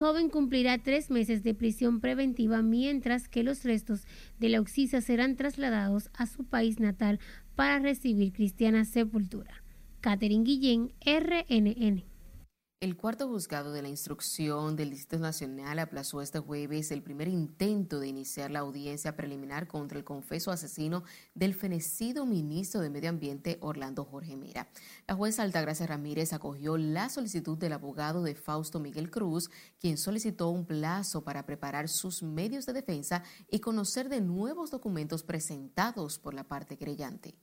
joven cumplirá tres meses de prisión preventiva mientras que los restos de la Oxisa serán trasladados a su país natal para recibir cristiana sepultura. Catherine Guillén, RNN. El cuarto juzgado de la instrucción del Distrito Nacional aplazó este jueves el primer intento de iniciar la audiencia preliminar contra el confeso asesino del fenecido ministro de Medio Ambiente Orlando Jorge Mera. La jueza Altagracia Ramírez acogió la solicitud del abogado de Fausto Miguel Cruz, quien solicitó un plazo para preparar sus medios de defensa y conocer de nuevos documentos presentados por la parte creyente.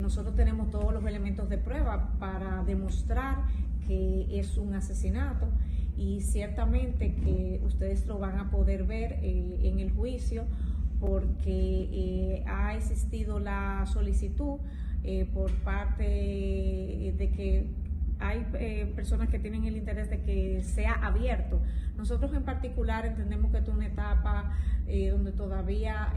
Nosotros tenemos todos los elementos de prueba para demostrar que es un asesinato y ciertamente que ustedes lo van a poder ver eh, en el juicio porque eh, ha existido la solicitud eh, por parte de que hay personas que tienen el interés de que sea abierto. Nosotros en particular entendemos que es una etapa donde todavía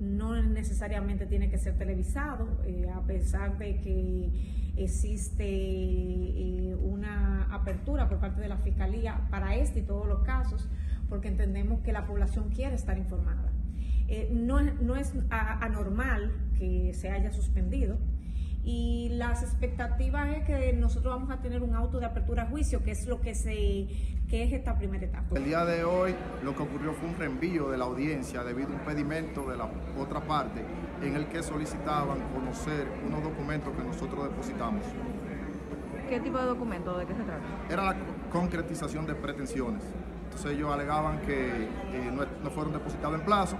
no necesariamente tiene que ser televisado, a pesar de que existe eh, una apertura por parte de la Fiscalía para este y todos los casos, porque entendemos que la población quiere estar informada. Eh, no, no, es anormal que se haya suspendido y las expectativas es que nosotros vamos a tener un auto de apertura a juicio, que es lo que se que es esta primera etapa. El día de hoy lo que ocurrió fue un reenvío de la audiencia debido a un pedimento de la otra parte en el que solicitaban conocer unos documentos que nosotros depositamos. ¿Qué tipo de documento? ¿De qué se trata? Era la concretización de pretensiones. Entonces ellos alegaban que eh, no, fueron depositados en plazo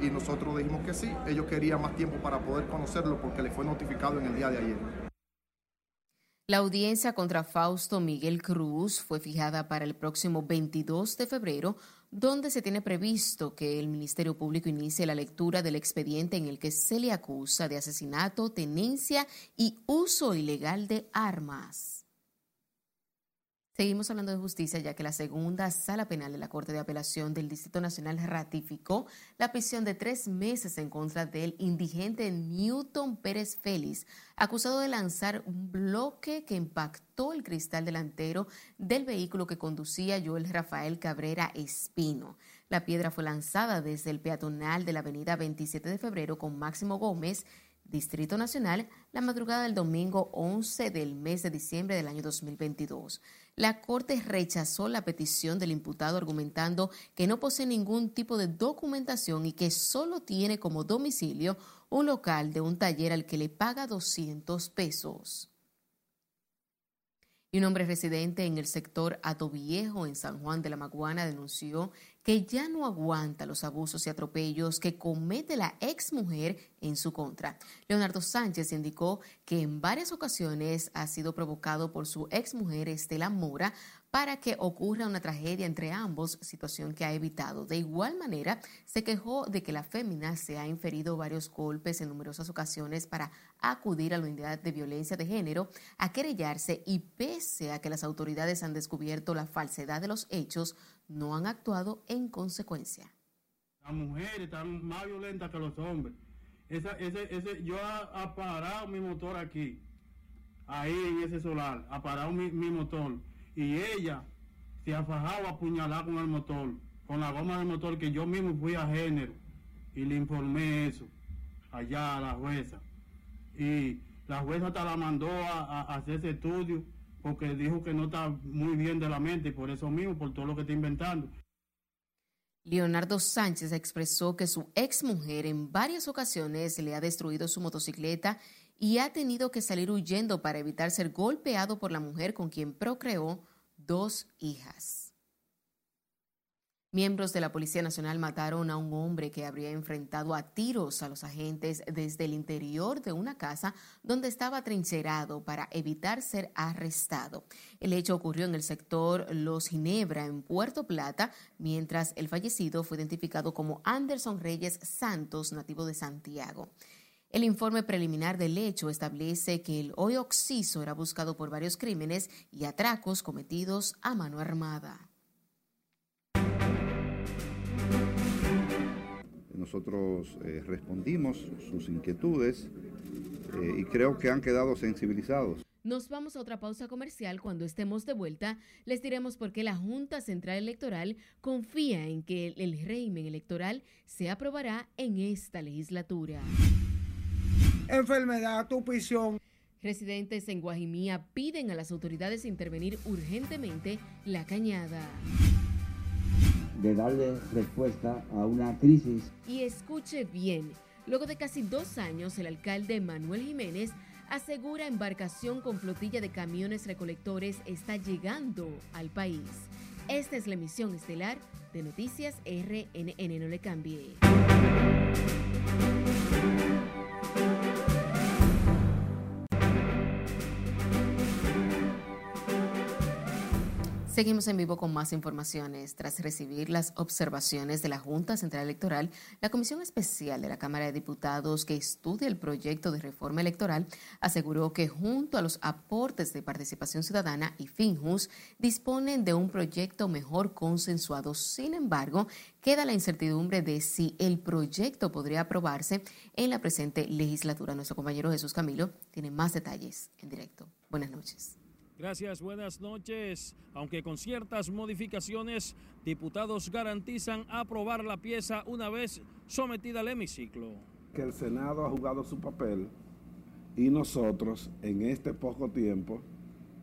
y nosotros dijimos que sí. Ellos querían más tiempo para poder conocerlo porque les fue notificado en el día de ayer. La audiencia contra Fausto Miguel Cruz fue fijada para el próximo 22 de febrero donde se tiene previsto que el Ministerio Público inicie la lectura del expediente en el que se le acusa de asesinato, tenencia y uso ilegal de armas. Seguimos hablando de justicia ya que la segunda sala penal de la Corte de Apelación del Distrito Nacional ratificó la prisión de tres meses en contra del indigente Newton Pérez Félix, acusado de lanzar un bloque que impactó el cristal delantero del vehículo que conducía Joel Rafael Cabrera Espino. La piedra fue lanzada desde el peatonal de la avenida 27 de febrero con Máximo Gómez Distrito Nacional la madrugada del domingo 11 del mes de diciembre del año 2022. La Corte rechazó la petición del imputado argumentando que no posee ningún tipo de documentación y que solo tiene como domicilio un local de un taller al que le paga 200 pesos. Y un hombre residente en el sector Viejo, en San Juan de la Maguana, denunció que ya no aguanta los abusos y atropellos que comete la exmujer en su contra. Leonardo Sánchez indicó que en varias ocasiones ha sido provocado por su exmujer Estela Mora para que ocurra una tragedia entre ambos, situación que ha evitado. De igual manera, se quejó de que la fémina se ha inferido varios golpes en numerosas ocasiones para acudir a la unidad de violencia de género a querellarse y pese a que las autoridades han descubierto la falsedad de los hechos, no han actuado en consecuencia. Las mujeres están más violentas que los hombres. yo he parado mi motor aquí, ahí en ese solar, ha parado mi, motor. Y ella se ha fajado a apuñalar con el motor, con la goma del motor, que yo mismo fui a género y le informé eso allá a la jueza. Y la jueza hasta la mandó a hacer ese estudio porque dijo que no está muy bien de la mente y por eso mismo, por todo lo que está inventando. Leonardo Sánchez expresó que su exmujer en varias ocasiones le ha destruido su motocicleta y ha tenido que salir huyendo para evitar ser golpeado por la mujer con quien procreó dos hijas. Miembros de la Policía Nacional mataron a un hombre que habría enfrentado a tiros a los agentes desde el interior de una casa donde estaba trincherado para evitar ser arrestado. El hecho ocurrió en el sector Los Ginebra, en Puerto Plata, mientras el fallecido fue identificado como Anderson Reyes Santos, nativo de Santiago. El informe preliminar del hecho establece que el hoy occiso era buscado por varios crímenes y atracos cometidos a mano armada. Nosotros eh, respondimos sus inquietudes eh, y creo que han quedado sensibilizados. Nos vamos a otra pausa comercial. Cuando estemos de vuelta, les diremos por qué la Junta Central Electoral confía en que el régimen electoral se aprobará en esta legislatura. Enfermedad, tupición. Residentes en Guajimía piden a las autoridades intervenir urgentemente la cañada. De darle respuesta a una crisis. Y escuche bien, luego de casi dos años, el alcalde Manuel Jiménez asegura embarcación con flotilla de camiones recolectores está llegando al país. Esta es la emisión estelar de Noticias RNN. No le cambie. Seguimos en vivo con más informaciones. Tras recibir las observaciones de la Junta Central Electoral, la Comisión Especial de la Cámara de Diputados que estudia el proyecto de reforma electoral aseguró que junto a los aportes de participación ciudadana y FINJUS disponen de un proyecto mejor consensuado. Sin embargo, queda la incertidumbre de si el proyecto podría aprobarse en la presente legislatura. Nuestro compañero Jesús Camilo tiene más detalles en directo. Buenas noches. Gracias, buenas noches. Aunque con ciertas modificaciones, diputados garantizan aprobar la pieza una vez sometida al hemiciclo. Que el Senado ha jugado su papel y nosotros en este poco tiempo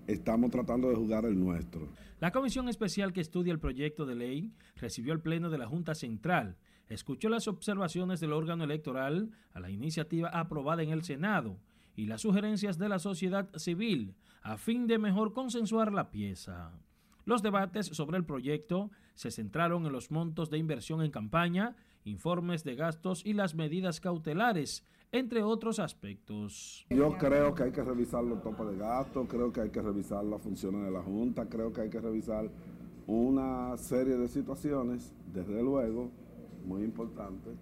estamos tratando de jugar el nuestro. La comisión especial que estudia el proyecto de ley recibió el pleno de la Junta Central, escuchó las observaciones del órgano electoral a la iniciativa aprobada en el Senado y las sugerencias de la sociedad civil a fin de mejor consensuar la pieza. Los debates sobre el proyecto se centraron en los montos de inversión en campaña, informes de gastos y las medidas cautelares, entre otros aspectos. Yo creo que hay que revisar los topes de gastos, creo que hay que revisar las funciones de la Junta, creo que hay que revisar una serie de situaciones, desde luego, muy importantes.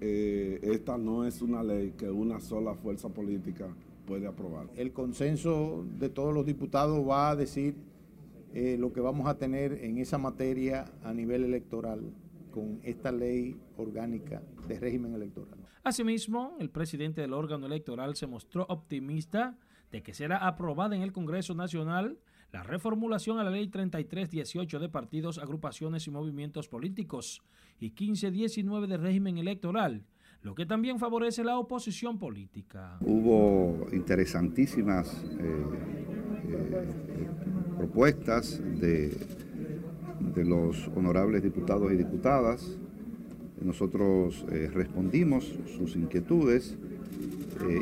Eh, esta no es una ley que una sola fuerza política puede aprobar. El consenso de todos los diputados va a decir eh, lo que vamos a tener en esa materia a nivel electoral con esta ley orgánica de régimen electoral. Asimismo, el presidente del órgano electoral se mostró optimista de que será aprobada en el Congreso Nacional la reformulación a la ley 3318 de partidos, agrupaciones y movimientos políticos y 1519 de régimen electoral, lo que también favorece la oposición política. Hubo interesantísimas eh, eh, propuestas de, de, los honorables diputados y diputadas. Nosotros eh, respondimos sus inquietudes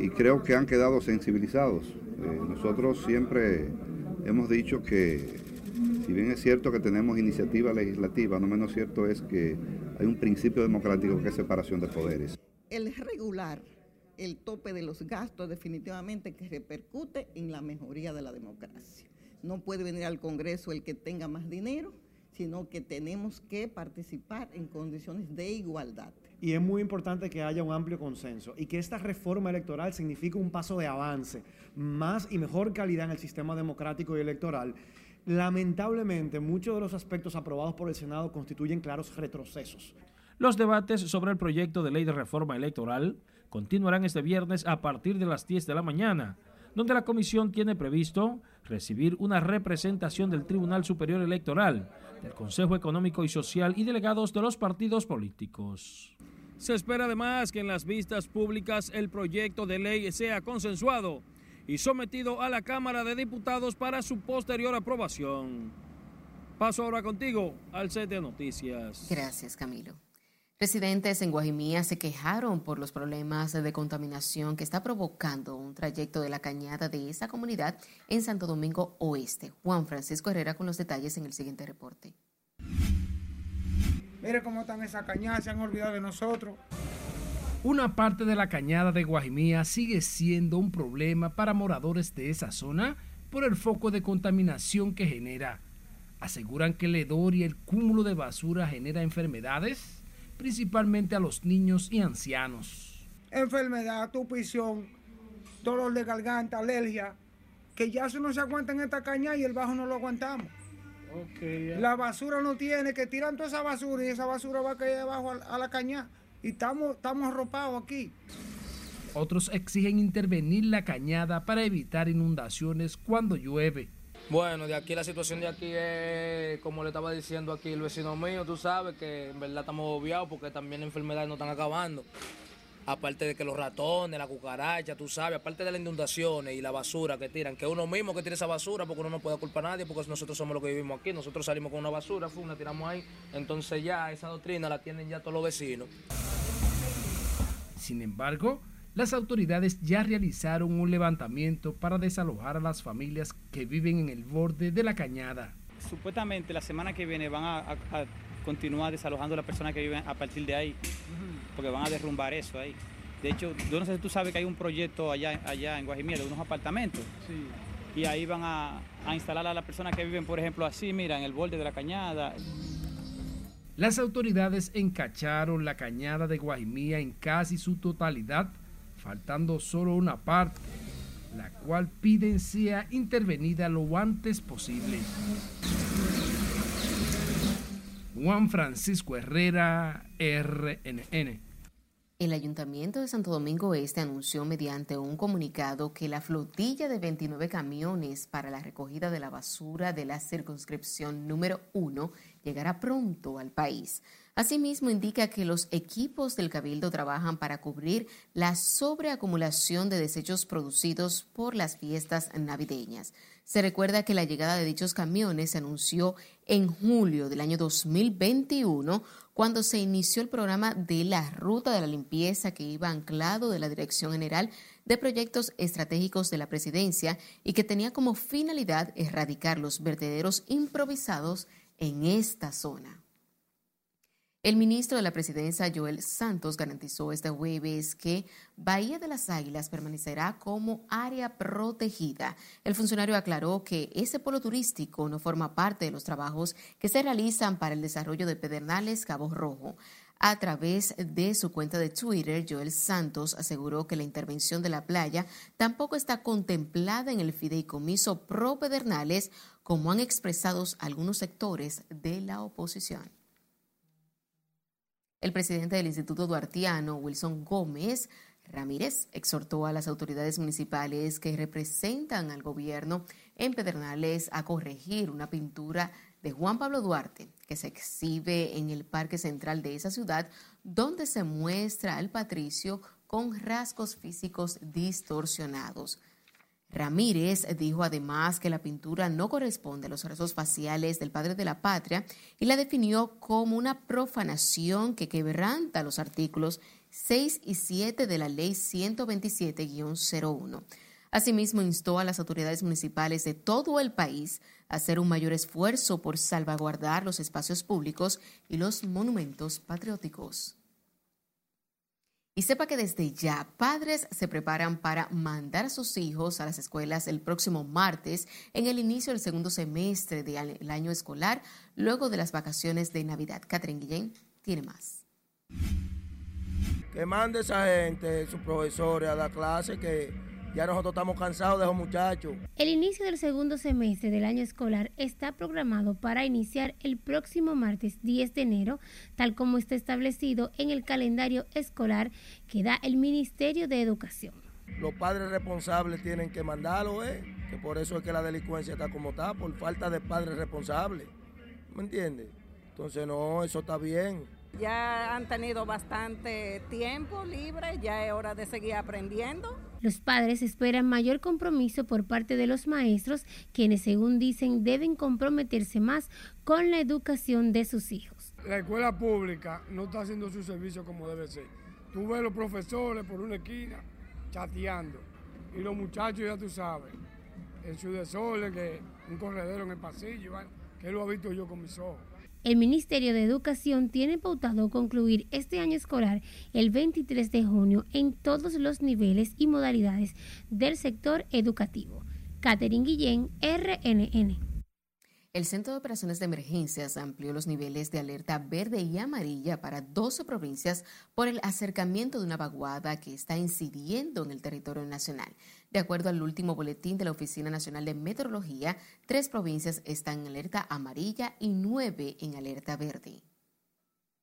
y creo que han quedado sensibilizados. nosotros siempre hemos dicho que, si bien es cierto que tenemos iniciativa legislativa, no menos cierto es que hay un principio democrático que es separación de poderes el regular el tope de los gastos definitivamente que repercute en la mejoría de la democracia. No puede venir al Congreso el que tenga más dinero, sino que tenemos que participar en condiciones de igualdad. Y es muy importante que haya un amplio consenso y que esta reforma electoral signifique un paso de avance, más y mejor calidad en el sistema democrático y electoral. Lamentablemente, muchos de los aspectos aprobados por el Senado constituyen claros retrocesos. Los debates sobre el proyecto de ley de reforma electoral continuarán este viernes a partir de las 10 de la mañana, donde la comisión tiene previsto recibir una representación del Tribunal Superior Electoral, del Consejo Económico y Social y delegados de los partidos políticos. Se espera además que en las vistas públicas el proyecto de ley sea consensuado y sometido a la Cámara de Diputados para su posterior aprobación. Paso ahora contigo al set de noticias. Gracias, Camilo. Residentes en Guajimía se quejaron por los problemas de contaminación que está provocando un trayecto de la cañada de esa comunidad en Santo Domingo Oeste. Juan Francisco Herrera con los detalles en el siguiente reporte. Mire cómo están esas cañadas, se han olvidado de nosotros. Una parte de la cañada de Guajimía sigue siendo un problema para moradores de esa zona por el foco de contaminación que genera. Aseguran que el hedor y el cúmulo de basura genera enfermedades principalmente a los niños y ancianos. Enfermedad, tupición, dolor de garganta, alergia, que ya se no se aguanta en esta caña y el bajo no lo aguantamos. La basura no tiene, que tiran toda esa basura y esa basura va a caer abajo a, la caña. Y estamos, estamos arropados aquí. Otros exigen intervenir la cañada para evitar inundaciones cuando llueve. Bueno, de aquí la situación de aquí es, como le estaba diciendo aquí el vecino mío, tú sabes que en verdad estamos obviados porque también las enfermedades no están acabando. Aparte de que los ratones, la cucaracha, tú sabes, aparte de las inundaciones y la basura que tiran, que uno mismo que tira esa basura, porque uno no puede culpar a nadie, porque nosotros somos los que vivimos aquí, nosotros salimos con una basura, la tiramos ahí, entonces ya esa doctrina la tienen ya todos los vecinos. Sin embargo, las autoridades ya realizaron un levantamiento para desalojar a las familias que viven en el borde de la cañada. Supuestamente la semana que viene van a, continuar desalojando a las personas que viven a partir de ahí, porque van a derrumbar eso ahí. De hecho, yo no sé si tú sabes que hay un proyecto allá, allá en Guajimía de unos apartamentos. Y ahí van a, a instalar a las personas que viven, por ejemplo, así, mira, en el borde de la cañada. Las autoridades encacharon la cañada de Guajimía en casi su totalidad faltando solo una parte, la cual piden sea intervenida lo antes posible. Juan Francisco Herrera, RNN. El Ayuntamiento de Santo Domingo Este anunció mediante un comunicado que la flotilla de 29 camiones para la recogida de la basura de la circunscripción número 1 llegará pronto al país. Asimismo, indica que los equipos del Cabildo trabajan para cubrir la sobreacumulación de desechos producidos por las fiestas navideñas. Se recuerda que la llegada de dichos camiones se anunció en julio del año 2021, cuando se inició el programa de la Ruta de la Limpieza que iba anclado de la Dirección General de Proyectos Estratégicos de la Presidencia y que tenía como finalidad erradicar los vertederos improvisados en esta zona. El ministro de la Presidencia, Joel Santos, garantizó este jueves que Bahía de las Águilas permanecerá como área protegida. El funcionario aclaró que ese polo turístico no forma parte de los trabajos que se realizan para el desarrollo de Pedernales Cabo Rojo. A través de su cuenta de Twitter, Joel Santos aseguró que la intervención de la playa tampoco está contemplada en el fideicomiso pro Pedernales, como han expresado algunos sectores de la oposición. El presidente del Instituto Duartiano, Wilson Gómez Ramírez, exhortó a las autoridades municipales que representan al gobierno en Pedernales a corregir una pintura de Juan Pablo Duarte que se exhibe en el Parque Central de esa ciudad, donde se muestra al patricio con rasgos físicos distorsionados. Ramírez dijo además que la pintura no corresponde a los rasgos faciales del padre de la patria y la definió como una profanación que quebranta los artículos 6 y 7 de la Ley 127-01. Asimismo, instó a las autoridades municipales de todo el país a hacer un mayor esfuerzo por salvaguardar los espacios públicos y los monumentos patrióticos. Y sepa que desde ya padres se preparan para mandar a sus hijos a las escuelas el próximo martes en el inicio del segundo semestre del año escolar, luego de las vacaciones de Navidad. Catherine Guillén tiene más. Que mande esa gente, sus profesores a dar clase, que ya nosotros estamos cansados de esos muchachos. El inicio del segundo semestre del año escolar está programado para iniciar el próximo martes 10 de enero, tal como está establecido en el calendario escolar que da el Ministerio de Educación. Los padres responsables tienen que mandarlo, ¿eh? que por eso es que la delincuencia está como está, por falta de padres responsables. ¿Me entiendes? Entonces, no, eso está bien. Ya han tenido bastante tiempo libre, ya es hora de seguir aprendiendo. Los padres esperan mayor compromiso por parte de los maestros, quienes según dicen deben comprometerse más con la educación de sus hijos. La escuela pública no está haciendo su servicio como debe ser. Tú ves los profesores por una esquina chateando y los muchachos ya tú sabes, en su desorden, que un corredero en el pasillo, que lo he visto yo con mis ojos. El Ministerio de Educación tiene pautado concluir este año escolar el 23 de junio en todos los niveles y modalidades del sector educativo. Catherine Guillén, RNN. El Centro de Operaciones de Emergencias amplió los niveles de alerta verde y amarilla para 12 provincias por el acercamiento de una vaguada que está incidiendo en el territorio nacional. De acuerdo al último boletín de la Oficina Nacional de Meteorología, tres provincias están en alerta amarilla y nueve en alerta verde.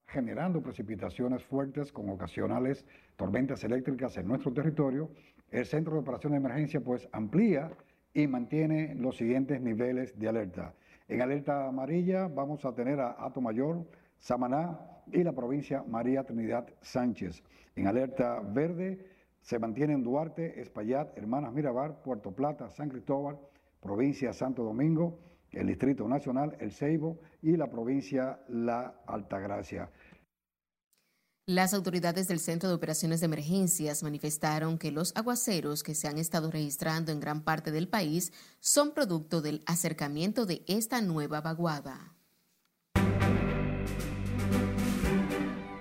generando precipitaciones fuertes con ocasionales tormentas eléctricas en nuestro territorio. El Centro de Operación de Emergencia pues amplía y mantiene los siguientes niveles de alerta. En alerta amarilla vamos a tener a Ato Mayor, Samaná y la provincia María Trinidad Sánchez. En alerta verde se mantienen Duarte, Espaillat, Hermanas Mirabar, Puerto Plata, San Cristóbal, provincia Santo Domingo, el Distrito Nacional, El Ceibo y la provincia La Altagracia. Las autoridades del Centro de Operaciones de Emergencias manifestaron que los aguaceros que se han estado registrando en gran parte del país son producto del acercamiento de esta nueva vaguada.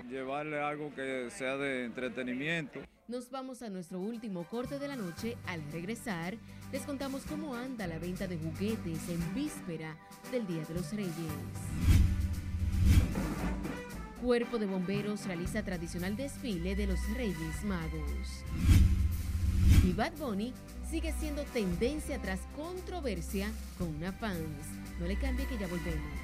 Llevarle algo que sea de entretenimiento. Nos vamos a nuestro último corte de la noche. Al regresar, les contamos cómo anda la venta de juguetes en víspera del Día de los Reyes. Cuerpo de Bomberos realiza tradicional desfile de los Reyes Magos. Y Bad Bunny sigue siendo tendencia tras controversia con una fans. No le cambie que ya volvemos.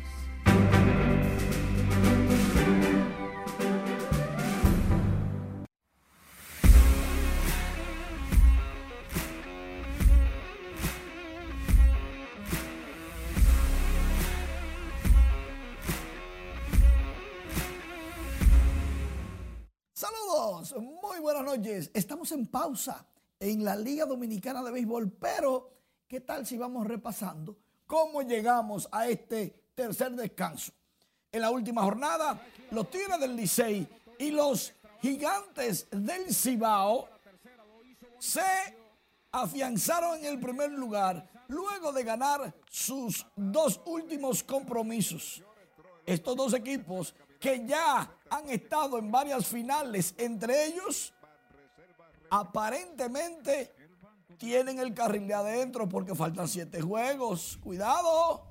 Buenas noches. Estamos en pausa en la Liga Dominicana de Béisbol, pero ¿qué tal si vamos repasando cómo llegamos a este tercer descanso? En la última jornada, los Tigres del Licey y los Gigantes del Cibao se afianzaron en el primer lugar luego de ganar sus dos últimos compromisos. Estos dos equipos que ya han estado en varias finales, entre ellos, aparentemente tienen el carril de adentro porque faltan siete juegos. Cuidado.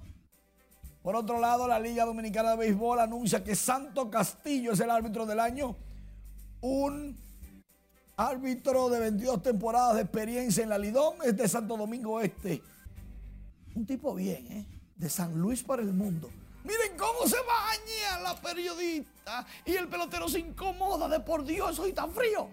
Por otro lado, la Liga Dominicana de Béisbol anuncia que Santo Castillo es el árbitro del año. Un árbitro de 22 temporadas de experiencia en la Lidón es de Santo Domingo Este. Un tipo bien, ¿eh? De San Luis para el mundo. Miren cómo se baña la periodista y el pelotero se incomoda de por Dios, hoy tan frío.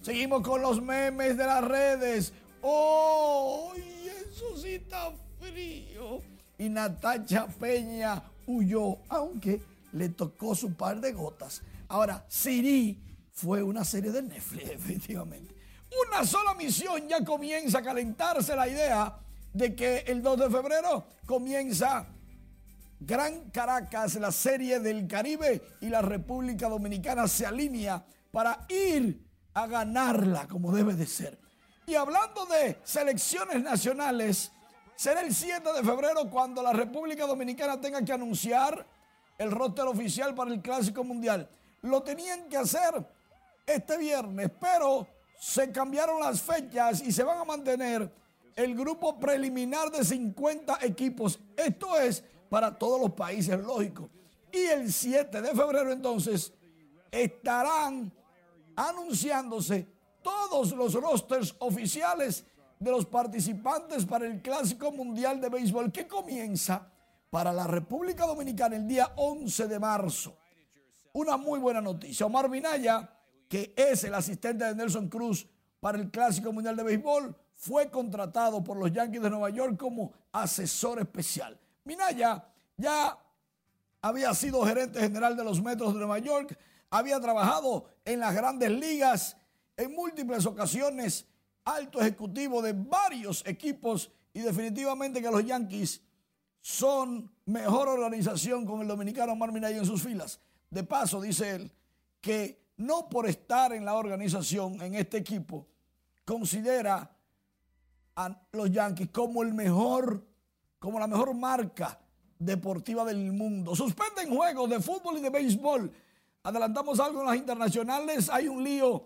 Seguimos con los memes de las redes. ¡Oh! Eso sí está frío. Y Natacha Peña huyó, aunque le tocó su par de gotas. Ahora, Siri fue una serie de Netflix, efectivamente. Una sola misión ya comienza a calentarse la idea de que el 2 de febrero comienza Gran Caracas, la serie del Caribe y la República Dominicana se alinea para ir a ganarla como debe de ser. Y hablando de selecciones nacionales, será el 7 de febrero cuando la República Dominicana tenga que anunciar el roster oficial para el Clásico Mundial. Lo tenían que hacer este viernes, pero se cambiaron las fechas y se van a mantener el grupo preliminar de 50 equipos. Esto es para todos los países, lógico. Y el 7 de febrero entonces estarán anunciándose todos los rosters oficiales de los participantes para el Clásico Mundial de Béisbol que comienza para la República Dominicana el día 11 de marzo. Una muy buena noticia. Omar Minaya, que es el asistente de Nelson Cruz para el Clásico Mundial de Béisbol, fue contratado por los Yankees de Nueva York como asesor especial. Minaya ya había sido gerente general de los Metros de Nueva York, había trabajado en las grandes ligas en múltiples ocasiones, alto ejecutivo de varios equipos y definitivamente que los Yankees son mejor organización con el dominicano Omar Minaya en sus filas. De paso, dice él, que no por estar en la organización, en este equipo, considera a los Yankees como el mejor como la mejor marca deportiva del mundo. Suspenden juegos de fútbol y de béisbol. Adelantamos algo en las internacionales. Hay un lío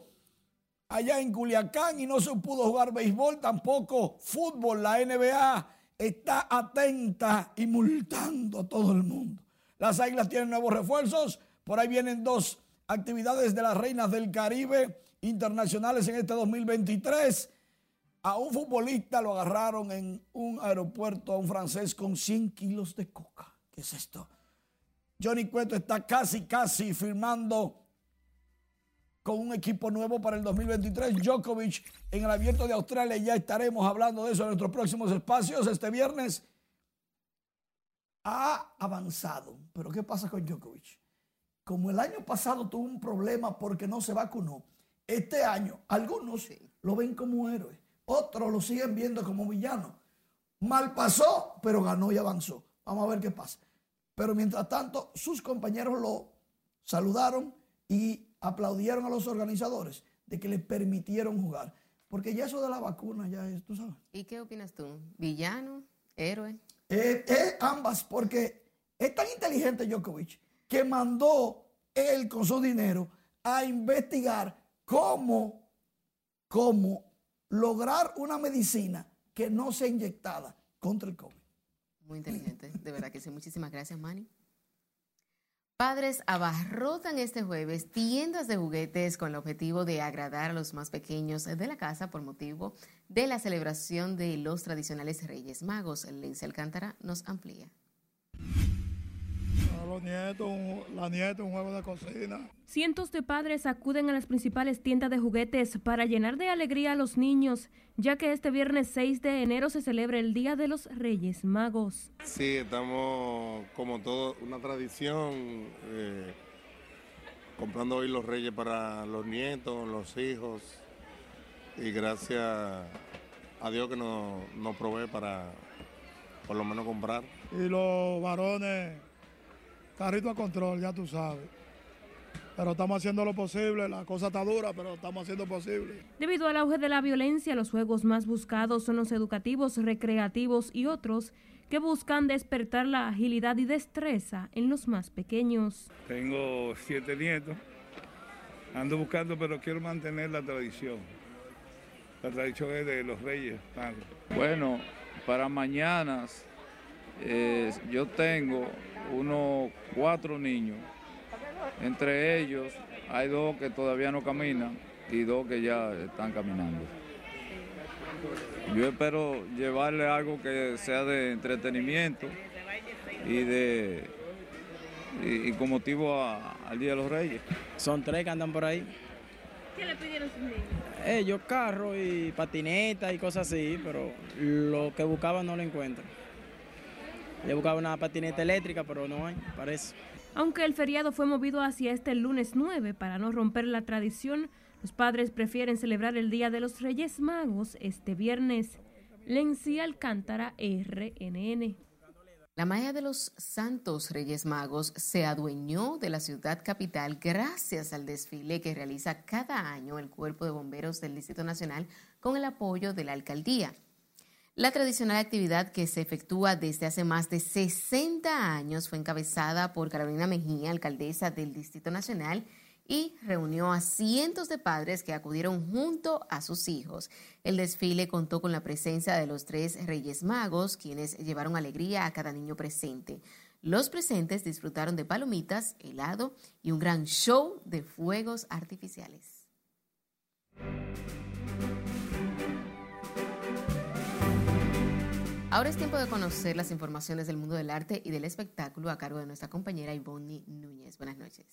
allá en Culiacán y no se pudo jugar béisbol, tampoco fútbol. La NBA está atenta y multando a todo el mundo. Las Águilas tienen nuevos refuerzos. Por ahí vienen dos actividades de las Reinas del Caribe internacionales en este 2023. A un futbolista lo agarraron en un aeropuerto, a un francés, con 100 kilos de coca. ¿Qué es esto? Johnny Cueto está casi, casi firmando con un equipo nuevo para el 2023. Djokovic en el abierto de Australia. Ya estaremos hablando de eso en nuestros próximos espacios este viernes. Ha avanzado. Pero ¿qué pasa con Djokovic? Como el año pasado tuvo un problema porque no se vacunó, este año algunos lo ven como héroe, otros lo siguen viendo como villano. Mal pasó, pero ganó y avanzó. Vamos a ver qué pasa. Pero mientras tanto, sus compañeros lo saludaron y aplaudieron a los organizadores de que le permitieron jugar. Porque ya eso de la vacuna ya es, tú sabes. ¿Y qué opinas tú? ¿Villano? ¿Héroe? Eh, eh, ambas, porque es tan inteligente Djokovic que mandó él con su dinero a investigar cómo, cómo lograr una medicina que no sea inyectada contra el COVID. Muy inteligente, de verdad que sí. Muchísimas gracias, Manny. Padres abarrotan este jueves tiendas de juguetes con el objetivo de agradar a los más pequeños de la casa por motivo de la celebración de los tradicionales Reyes Magos. Lince Alcántara nos amplía. Los nietos, la nieta, un juego de cocina. Cientos de padres acuden a las principales tiendas de juguetes para llenar de alegría a los niños, ya que este viernes 6 de enero se celebra el Día de los Reyes Magos. Sí, estamos como todo, una tradición, eh, comprando hoy los reyes para los nietos, los hijos, y gracias a Dios que nos, nos provee para por lo menos comprar. Y los varones carrito a control, ya tú sabes. Pero estamos haciendo lo posible, la cosa está dura, pero estamos haciendo lo posible. Debido al auge de la violencia, los juegos más buscados son los educativos, recreativos y otros que buscan despertar la agilidad y destreza en los más pequeños. Tengo siete nietos, ando buscando, pero quiero mantener la tradición. La tradición es de los reyes. Bueno, para mañana eh, yo tengo unos cuatro niños. Entre ellos hay dos que todavía no caminan y dos que ya están caminando. Yo espero llevarle algo que sea de entretenimiento y de y, con motivo al Día de los Reyes. Son tres que andan por ahí. ¿Qué le pidieron sus niños? Ellos carros y patinetas y cosas así, pero lo que buscaban no lo encuentran. Le buscaba una patineta eléctrica, pero no hay, parece. Aunque el feriado fue movido hacia este lunes 9 para no romper la tradición, los padres prefieren celebrar el Día de los Reyes Magos este viernes. Lenci Alcántara, RNN. La Maya de los Santos Reyes Magos se adueñó de la ciudad capital gracias al desfile que realiza cada año el Cuerpo de Bomberos del Distrito Nacional con el apoyo de la alcaldía. La tradicional actividad que se efectúa desde hace más de 60 años fue encabezada por Carolina Mejía, alcaldesa del Distrito Nacional, y reunió a cientos de padres que acudieron junto a sus hijos. El desfile contó con la presencia de los tres Reyes Magos, quienes llevaron alegría a cada niño presente. Los presentes disfrutaron de palomitas, helado y un gran show de fuegos artificiales. Ahora es tiempo de conocer las informaciones del mundo del arte y del espectáculo a cargo de nuestra compañera Ivonne Núñez. Buenas noches.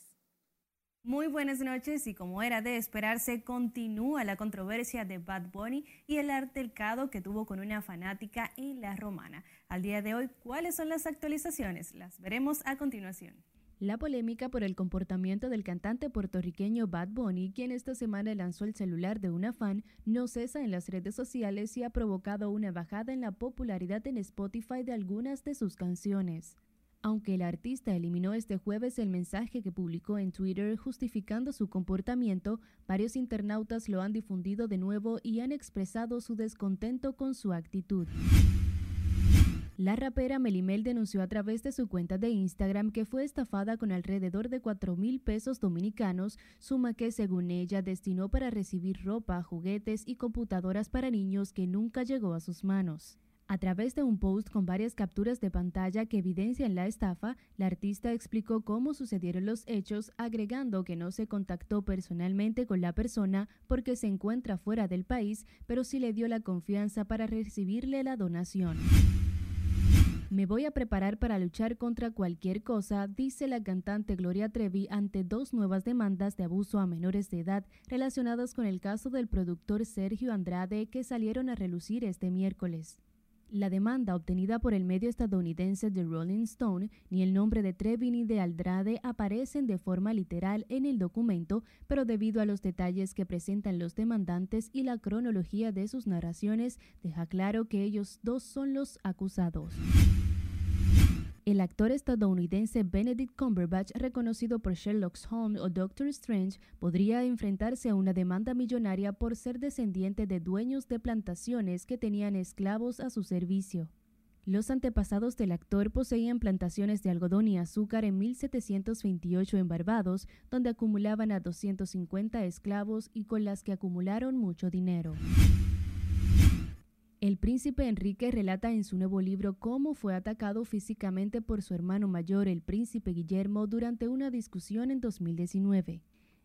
Muy buenas noches y como era de esperarse, continúa la controversia de Bad Bunny y el altercado que tuvo con una fanática en La Romana. Al día de hoy, ¿cuáles son las actualizaciones? Las veremos a continuación. La polémica por el comportamiento del cantante puertorriqueño Bad Bunny, quien esta semana lanzó el celular de una fan, no cesa en las redes sociales y ha provocado una bajada en la popularidad en Spotify de algunas de sus canciones. Aunque el artista eliminó este jueves el mensaje que publicó en Twitter justificando su comportamiento, varios internautas lo han difundido de nuevo y han expresado su descontento con su actitud. La rapera Melimel denunció a través de su cuenta de Instagram que fue estafada con alrededor de 4 mil pesos dominicanos, suma que según ella destinó para recibir ropa, juguetes y computadoras para niños que nunca llegó a sus manos. A través de un post con varias capturas de pantalla que evidencian la estafa, la artista explicó cómo sucedieron los hechos, agregando que no se contactó personalmente con la persona porque se encuentra fuera del país, pero sí le dio la confianza para recibirle la donación. Me voy a preparar para luchar contra cualquier cosa, dice la cantante Gloria Trevi ante dos nuevas demandas de abuso a menores de edad relacionadas con el caso del productor Sergio Andrade que salieron a relucir este miércoles. La demanda obtenida por el medio estadounidense The Rolling Stone ni el nombre de Trevi ni de Andrade aparecen de forma literal en el documento, pero debido a los detalles que presentan los demandantes y la cronología de sus narraciones, deja claro que ellos dos son los acusados. El actor estadounidense Benedict Cumberbatch, reconocido por Sherlock Holmes o Doctor Strange, podría enfrentarse a una demanda millonaria por ser descendiente de dueños de plantaciones que tenían esclavos a su servicio. Los antepasados del actor poseían plantaciones de algodón y azúcar en 1728 en Barbados, donde acumulaban a 250 esclavos y con las que acumularon mucho dinero. El príncipe Enrique relata en su nuevo libro cómo fue atacado físicamente por su hermano mayor, el príncipe Guillermo, durante una discusión en 2019.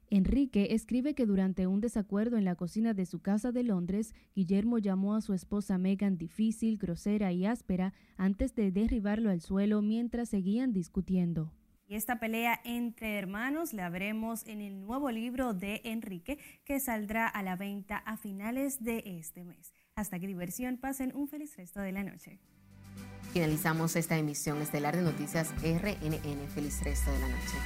Enrique escribe que durante un desacuerdo en la cocina de su casa de Londres, Guillermo llamó a su esposa Megan difícil, grosera y áspera antes de derribarlo al suelo mientras seguían discutiendo. Y esta pelea entre hermanos la veremos en el nuevo libro de Enrique que saldrá a la venta a finales de este mes. Hasta que diversión, pasen un feliz resto de la noche. Finalizamos esta emisión estelar de Noticias RNN. Feliz resto de la noche.